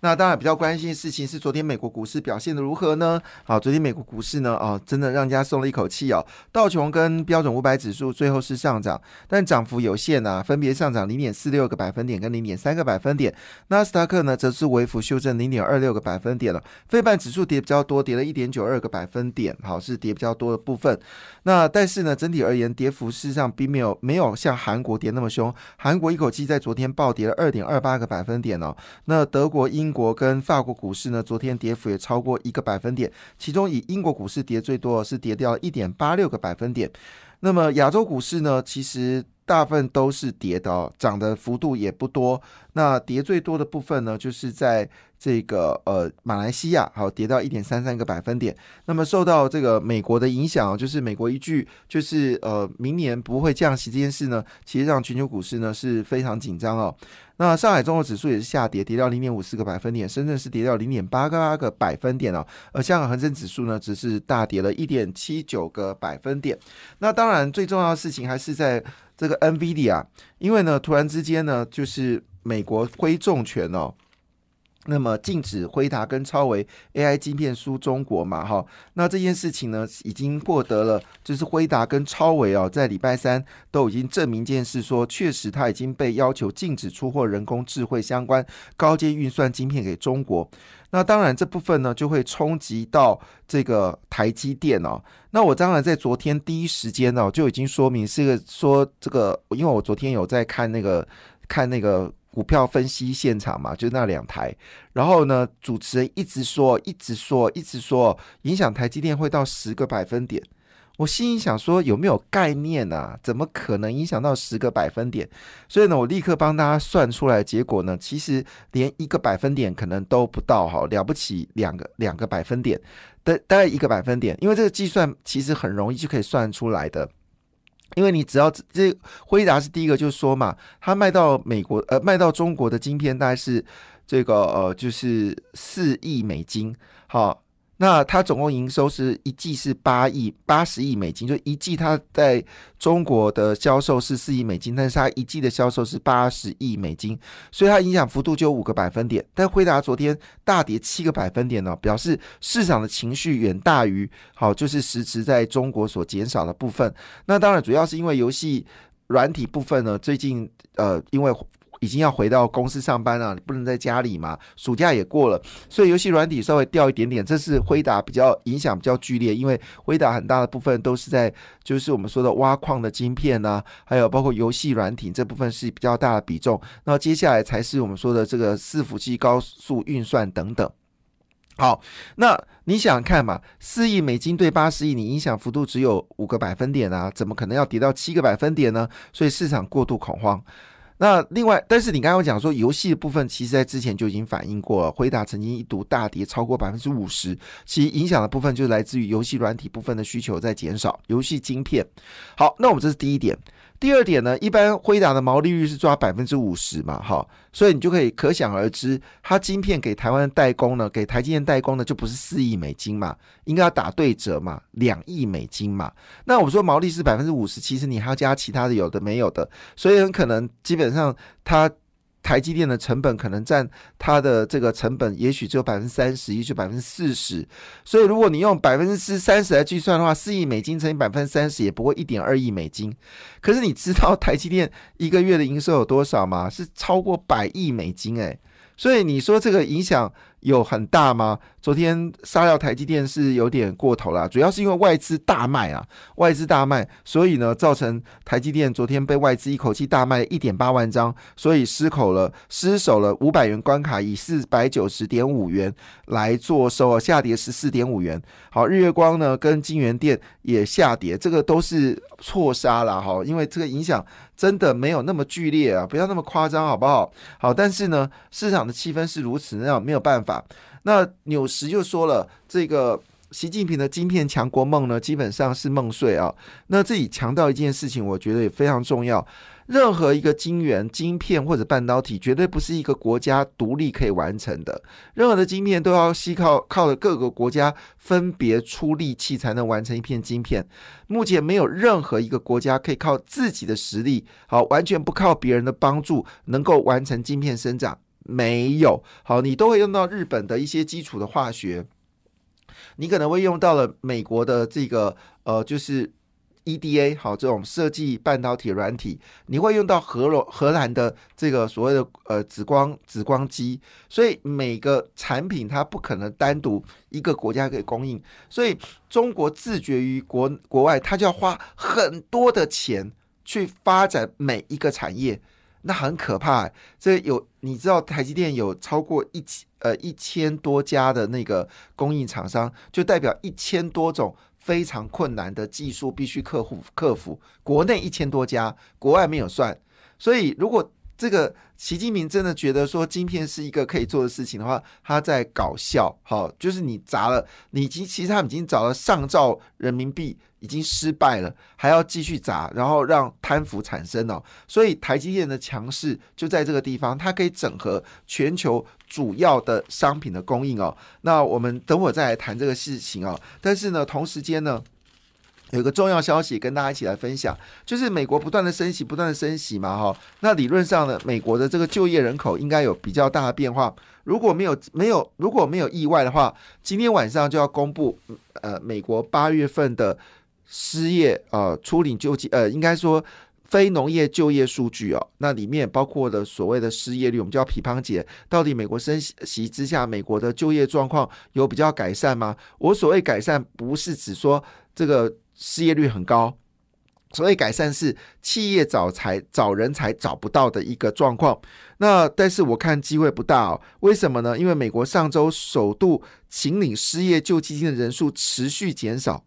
那当然比较关心的事情是，昨天美国股市表现的如何呢？好，昨天美国股市呢，哦，真的让人家松了一口气哦。道琼跟标准五百指数最后是上涨，但涨幅有限啊，分别上涨零点四六个百分点跟零点三个百分点。纳斯达克呢，则是微幅修正零点二六个百分点了。非半指数跌比较多，跌了一点九二个百分点，好，是跌比较多的部分。那但是呢，整体而言，跌幅事实上并没有没有像韩国跌那么凶。韩国一口气在昨天暴跌了二点二八个百分点哦。那德国、英英国跟法国股市呢，昨天跌幅也超过一个百分点，其中以英国股市跌最多，是跌掉一点八六个百分点。那么亚洲股市呢，其实大部分都是跌的，涨的幅度也不多。那跌最多的部分呢，就是在这个呃马来西亚，好跌到一点三三个百分点。那么受到这个美国的影响，就是美国一句就是呃明年不会降息这件事呢，其实让全球股市呢是非常紧张哦。那上海综合指数也是下跌，跌到零点五四个百分点，深圳是跌掉零点八个八个百分点哦。而香港恒生指数呢，只是大跌了一点七九个百分点。那当然最重要的事情还是在这个 NVIDIA，因为呢突然之间呢就是美国挥重拳哦。那么禁止辉达跟超维 AI 晶片输中国嘛？哈，那这件事情呢，已经获得了，就是辉达跟超维哦，在礼拜三都已经证明件事，说确实它已经被要求禁止出货人工智慧相关高阶运算晶片给中国。那当然这部分呢，就会冲击到这个台积电哦。那我当然在昨天第一时间呢，就已经说明是个说这个，因为我昨天有在看那个看那个。股票分析现场嘛，就那两台，然后呢，主持人一直说，一直说，一直说，影响台积电会到十个百分点。我心里想说，有没有概念啊？怎么可能影响到十个百分点？所以呢，我立刻帮大家算出来结果呢，其实连一个百分点可能都不到，哈，了不起两个两个百分点大大概一个百分点，因为这个计算其实很容易就可以算出来的。因为你只要这辉达是第一个就是说嘛，他卖到美国呃卖到中国的晶片大概是这个呃就是四亿美金，好。那它总共营收是一季是八亿八十亿美金，就一季它在中国的销售是四亿美金，但是它一季的销售是八十亿美金，所以它影响幅度就五个百分点。但辉达昨天大跌七个百分点呢，表示市场的情绪远大于好，就是实质在中国所减少的部分。那当然主要是因为游戏软体部分呢，最近呃因为。已经要回到公司上班了，你不能在家里嘛？暑假也过了，所以游戏软体稍微掉一点点，这是辉达比较影响比较剧烈，因为辉达很大的部分都是在就是我们说的挖矿的晶片呐，还有包括游戏软体这部分是比较大的比重。那接下来才是我们说的这个伺服器高速运算等等。好，那你想看嘛？四亿美金对八十亿，你影响幅度只有五个百分点啊，怎么可能要跌到七个百分点呢？所以市场过度恐慌。那另外，但是你刚刚讲说游戏的部分，其实在之前就已经反映过了。辉达曾经一度大跌超过百分之五十，其实影响的部分就是来自于游戏软体部分的需求在减少，游戏晶片。好，那我们这是第一点。第二点呢，一般辉达的毛利率是抓百分之五十嘛，哈，所以你就可以可想而知，它晶片给台湾代工呢，给台积电代工呢，就不是四亿美金嘛，应该要打对折嘛，两亿美金嘛。那我说毛利是百分之五十，其实你还要加其他的有的没有的，所以很可能基本上它。台积电的成本可能占它的这个成本，也许只有百分之三十，也许百分之四十。所以如果你用百分之三十来计算的话，四亿美金乘以百分之三十，也不过一点二亿美金。可是你知道台积电一个月的营收有多少吗？是超过百亿美金诶。所以你说这个影响？有很大吗？昨天杀掉台积电是有点过头了，主要是因为外资大卖啊，外资大卖，所以呢，造成台积电昨天被外资一口气大卖一点八万张，所以失口了，失守了五百元关卡，以四百九十点五元来做收啊，下跌十四点五元。好，日月光呢跟金源店也下跌，这个都是错杀了哈，因为这个影响真的没有那么剧烈啊，不要那么夸张好不好？好，但是呢，市场的气氛是如此那样，没有办法。那纽时就说了，这个习近平的晶片强国梦呢，基本上是梦碎啊。那这里强调一件事情，我觉得也非常重要。任何一个晶圆、晶片或者半导体，绝对不是一个国家独立可以完成的。任何的晶片都要依靠靠着各个国家分别出力气才能完成一片晶片。目前没有任何一个国家可以靠自己的实力，好，完全不靠别人的帮助，能够完成晶片生长。没有，好，你都会用到日本的一些基础的化学，你可能会用到了美国的这个呃，就是。EDA 好，这种设计半导体软体，你会用到荷罗荷兰的这个所谓的呃紫光紫光机，所以每个产品它不可能单独一个国家可以供应，所以中国自绝于国国外，它就要花很多的钱去发展每一个产业，那很可怕。这有你知道，台积电有超过一千呃一千多家的那个供应厂商，就代表一千多种。非常困难的技术必须客户克服，国内一千多家，国外没有算，所以如果这个。习近平真的觉得说晶片是一个可以做的事情的话，他在搞笑，好，就是你砸了，你已经其实他们已经找了上兆人民币，已经失败了，还要继续砸，然后让贪腐产生哦。所以台积电的强势就在这个地方，它可以整合全球主要的商品的供应哦。那我们等会再来谈这个事情哦。但是呢，同时间呢。有个重要消息跟大家一起来分享，就是美国不断的升息，不断的升息嘛，哈。那理论上呢，美国的这个就业人口应该有比较大的变化。如果没有没有如果没有意外的话，今天晚上就要公布呃美国八月份的失业呃初领救济呃应该说非农业就业数据哦。那里面包括的所谓的失业率，我们叫皮胖姐，到底美国升息之下，美国的就业状况有比较改善吗？我所谓改善，不是指说这个。失业率很高，所以改善是企业找才找人才找不到的一个状况。那但是我看机会不大哦。为什么呢？因为美国上周首度请领失业救济金的人数持续减少，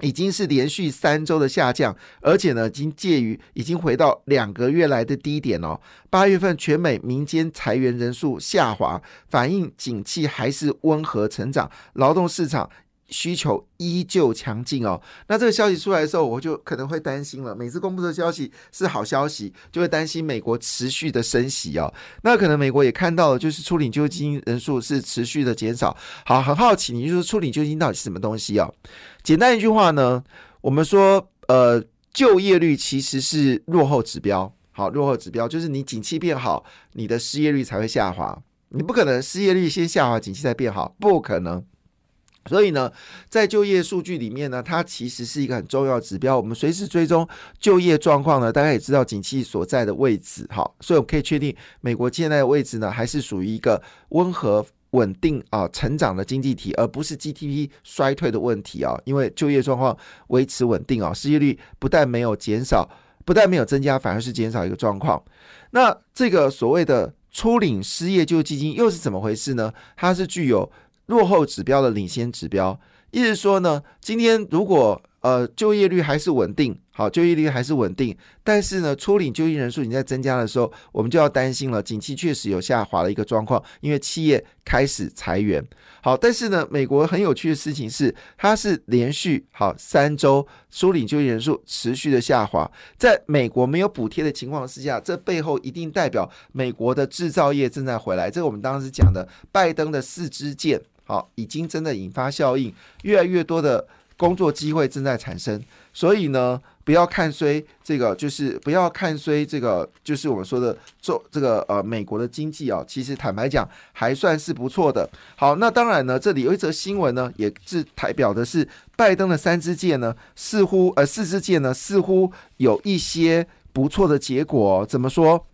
已经是连续三周的下降，而且呢，已经介于已经回到两个月来的低点哦。八月份全美民间裁员人数下滑，反映景气还是温和成长，劳动市场。需求依旧强劲哦，那这个消息出来的时候，我就可能会担心了。每次公布的消息是好消息，就会担心美国持续的升息哦。那可能美国也看到了，就是处理救济金人数是持续的减少。好，很好奇，你就说初领救济金到底是什么东西哦？简单一句话呢，我们说，呃，就业率其实是落后指标。好，落后指标就是你景气变好，你的失业率才会下滑。你不可能失业率先下滑，景气再变好，不可能。所以呢，在就业数据里面呢，它其实是一个很重要指标。我们随时追踪就业状况呢，大家也知道景气所在的位置。哈，所以我们可以确定，美国现在的位置呢，还是属于一个温和稳定啊成长的经济体，而不是 GDP 衰退的问题啊。因为就业状况维持稳定啊，失业率不但没有减少，不但没有增加，反而是减少一个状况。那这个所谓的初领失业救济金又是怎么回事呢？它是具有落后指标的领先指标，意思说呢，今天如果呃就业率还是稳定。好，就业率还是稳定，但是呢，初领就业人数你在增加的时候，我们就要担心了，景气确实有下滑的一个状况，因为企业开始裁员。好，但是呢，美国很有趣的事情是，它是连续好三周初领就业人数持续的下滑，在美国没有补贴的情况之下，这背后一定代表美国的制造业正在回来。这个我们当时讲的拜登的四支箭，好，已经真的引发效应，越来越多的工作机会正在产生，所以呢。不要看衰这个，就是不要看衰这个，就是我们说的做这个呃美国的经济啊，其实坦白讲还算是不错的。好，那当然呢，这里有一则新闻呢，也是代表的是拜登的三支箭呢，似乎呃四支箭呢，似乎有一些不错的结果。怎么说？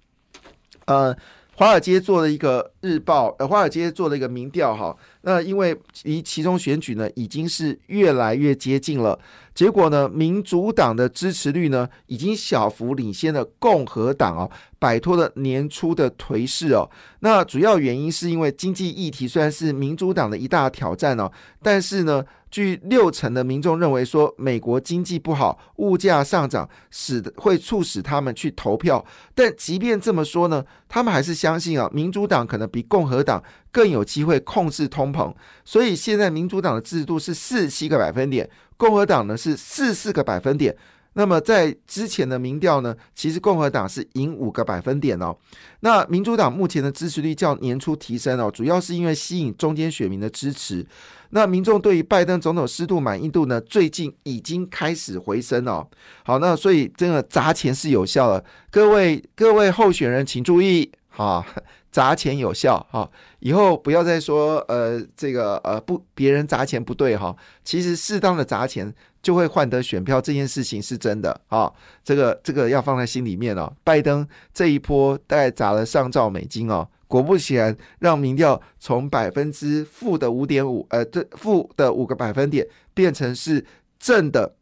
呃，华尔街做了一个日报，呃，华尔街做了一个民调哈。那因为离其中选举呢，已经是越来越接近了。结果呢，民主党的支持率呢，已经小幅领先了共和党哦，摆脱了年初的颓势哦。那主要原因是因为经济议题虽然是民主党的一大挑战哦，但是呢，据六成的民众认为说，美国经济不好，物价上涨，使得会促使他们去投票。但即便这么说呢，他们还是相信啊，民主党可能比共和党更有机会控制通膨。所以现在民主党的制度是四七个百分点。共和党呢是四四个百分点，那么在之前的民调呢，其实共和党是赢五个百分点哦。那民主党目前的支持率较年初提升哦，主要是因为吸引中间选民的支持。那民众对于拜登总统适度满意度呢，最近已经开始回升哦。好，那所以这个砸钱是有效的，各位各位候选人请注意哈。砸钱有效哈，以后不要再说呃这个呃不别人砸钱不对哈，其实适当的砸钱就会换得选票，这件事情是真的啊，这个这个要放在心里面哦。拜登这一波大概砸了上兆美金哦，果不其然，让民调从百分之负的五点五呃这负的五个百分点变成是正的。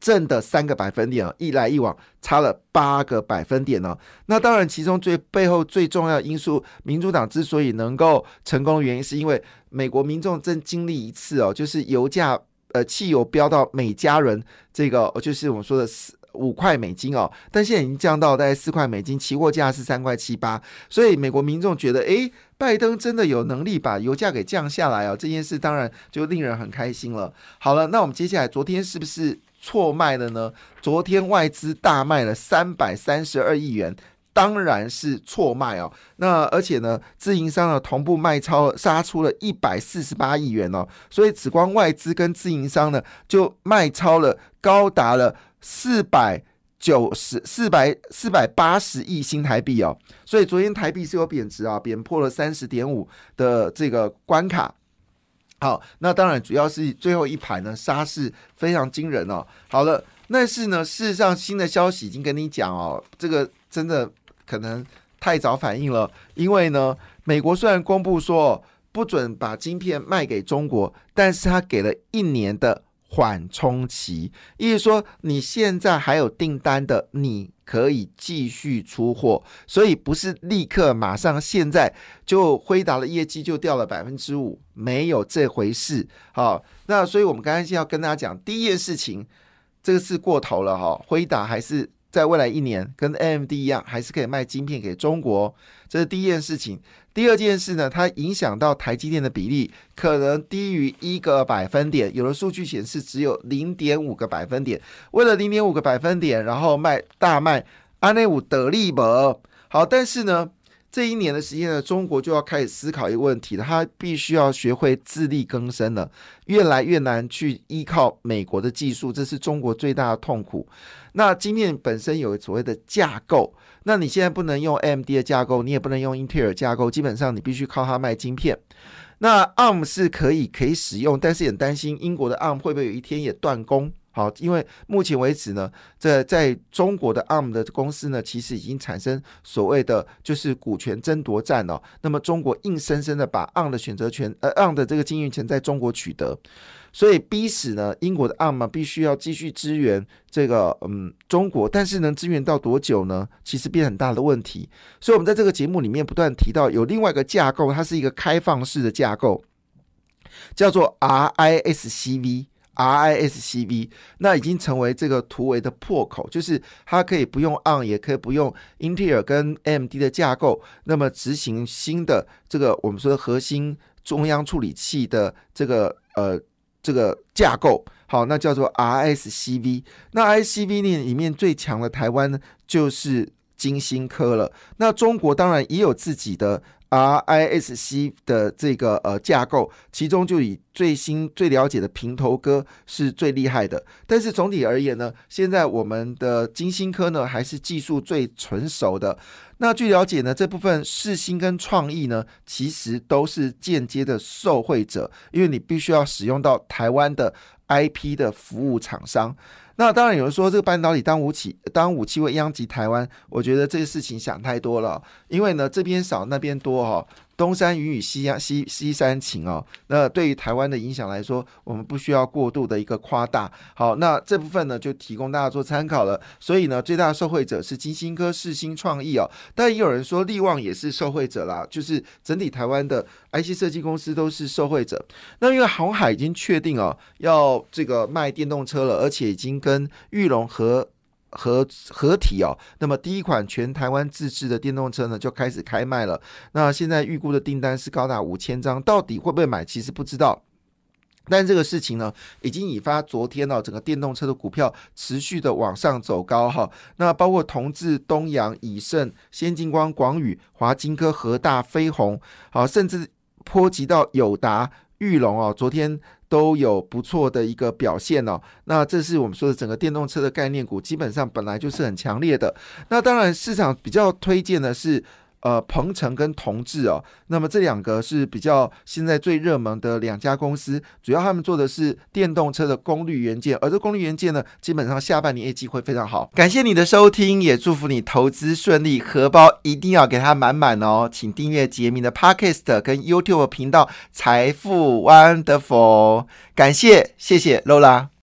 正的三个百分点啊，一来一往差了八个百分点呢。那当然，其中最背后最重要的因素，民主党之所以能够成功的原因，是因为美国民众正经历一次哦，就是油价呃汽油飙到每加仑这个就是我们说的四五块美金哦，但现在已经降到大概四块美金，期货价是三块七八，所以美国民众觉得，诶，拜登真的有能力把油价给降下来哦，这件事当然就令人很开心了。好了，那我们接下来昨天是不是？错卖了呢？昨天外资大卖了三百三十二亿元，当然是错卖哦。那而且呢，自营商呢同步卖超杀出了一百四十八亿元哦。所以只光外资跟自营商呢，就卖超了高达了四百九十四百四百八十亿新台币哦。所以昨天台币是有贬值啊，贬破了三十点五的这个关卡。好，那当然主要是最后一排呢，杀势非常惊人哦。好了，但是呢，事实上新的消息已经跟你讲哦，这个真的可能太早反应了，因为呢，美国虽然公布说不准把晶片卖给中国，但是他给了一年的。缓冲期，意思说你现在还有订单的，你可以继续出货，所以不是立刻马上现在就辉达的业绩就掉了百分之五，没有这回事。好，那所以我们刚才要跟大家讲第一件事情，这个是过头了哈，辉达还是。在未来一年，跟 AMD 一样，还是可以卖晶片给中国，这是第一件事情。第二件事呢，它影响到台积电的比例可能低于一个百分点，有的数据显示只有零点五个百分点。为了零点五个百分点，然后卖大卖安内五得利博。好，但是呢。这一年的时间呢，中国就要开始思考一个问题了，它必须要学会自力更生了，越来越难去依靠美国的技术，这是中国最大的痛苦。那晶片本身有所谓的架构，那你现在不能用 AMD 的架构，你也不能用英特尔架构，基本上你必须靠它卖晶片。那 ARM 是可以可以使用，但是很担心英国的 ARM 会不会有一天也断供。好，因为目前为止呢，在在中国的 ARM 的公司呢，其实已经产生所谓的就是股权争夺战了。那么中国硬生生的把 ARM 的选择权，呃，ARM 的这个经营权在中国取得，所以逼死呢英国的 ARM 必须要继续支援这个嗯中国，但是能支援到多久呢？其实变很大的问题。所以我们在这个节目里面不断提到有另外一个架构，它是一个开放式的架构，叫做 RISC-V。RISC-V 那已经成为这个突围的破口，就是它可以不用 ARM，也可以不用英特尔跟 AMD 的架构，那么执行新的这个我们说的核心中央处理器的这个呃这个架构，好，那叫做 RSCV。那 RISC-V 呢里面最强的台湾就是金星科了。那中国当然也有自己的。RISC 的这个呃架构，其中就以最新最了解的平头哥是最厉害的。但是总体而言呢，现在我们的金星科呢还是技术最成熟的。那据了解呢，这部分世新跟创意呢，其实都是间接的受惠者，因为你必须要使用到台湾的 IP 的服务厂商。那当然有人说这个半导体当武器，当武器会殃及台湾，我觉得这个事情想太多了，因为呢这边少那边多哈。东山云雨西呀西西山晴哦，那对于台湾的影响来说，我们不需要过度的一个夸大。好，那这部分呢就提供大家做参考了。所以呢，最大的受惠者是金星科、世新创意哦，但也有人说力旺也是受惠者啦，就是整体台湾的 IC 设计公司都是受惠者。那因为航海已经确定哦，要这个卖电动车了，而且已经跟玉龙和。合合体哦，那么第一款全台湾自制的电动车呢就开始开卖了。那现在预估的订单是高达五千张，到底会不会买，其实不知道。但这个事情呢，已经引发昨天呢，整个电动车的股票持续的往上走高哈。那包括同志、东阳、以盛、先进光、广宇、华金科、和大、飞鸿，好，甚至波及到友达、玉龙哦，昨天都有不错的一个表现哦。那这是我们说的整个电动车的概念股，基本上本来就是很强烈的。那当然，市场比较推荐的是。呃，鹏程跟同志哦，那么这两个是比较现在最热门的两家公司，主要他们做的是电动车的功率元件，而这功率元件呢，基本上下半年业绩会非常好。感谢你的收听，也祝福你投资顺利，荷包一定要给它满满哦。请订阅杰明的 Podcast 跟 YouTube 频道财富 Wonderful，感谢，谢谢 Lola。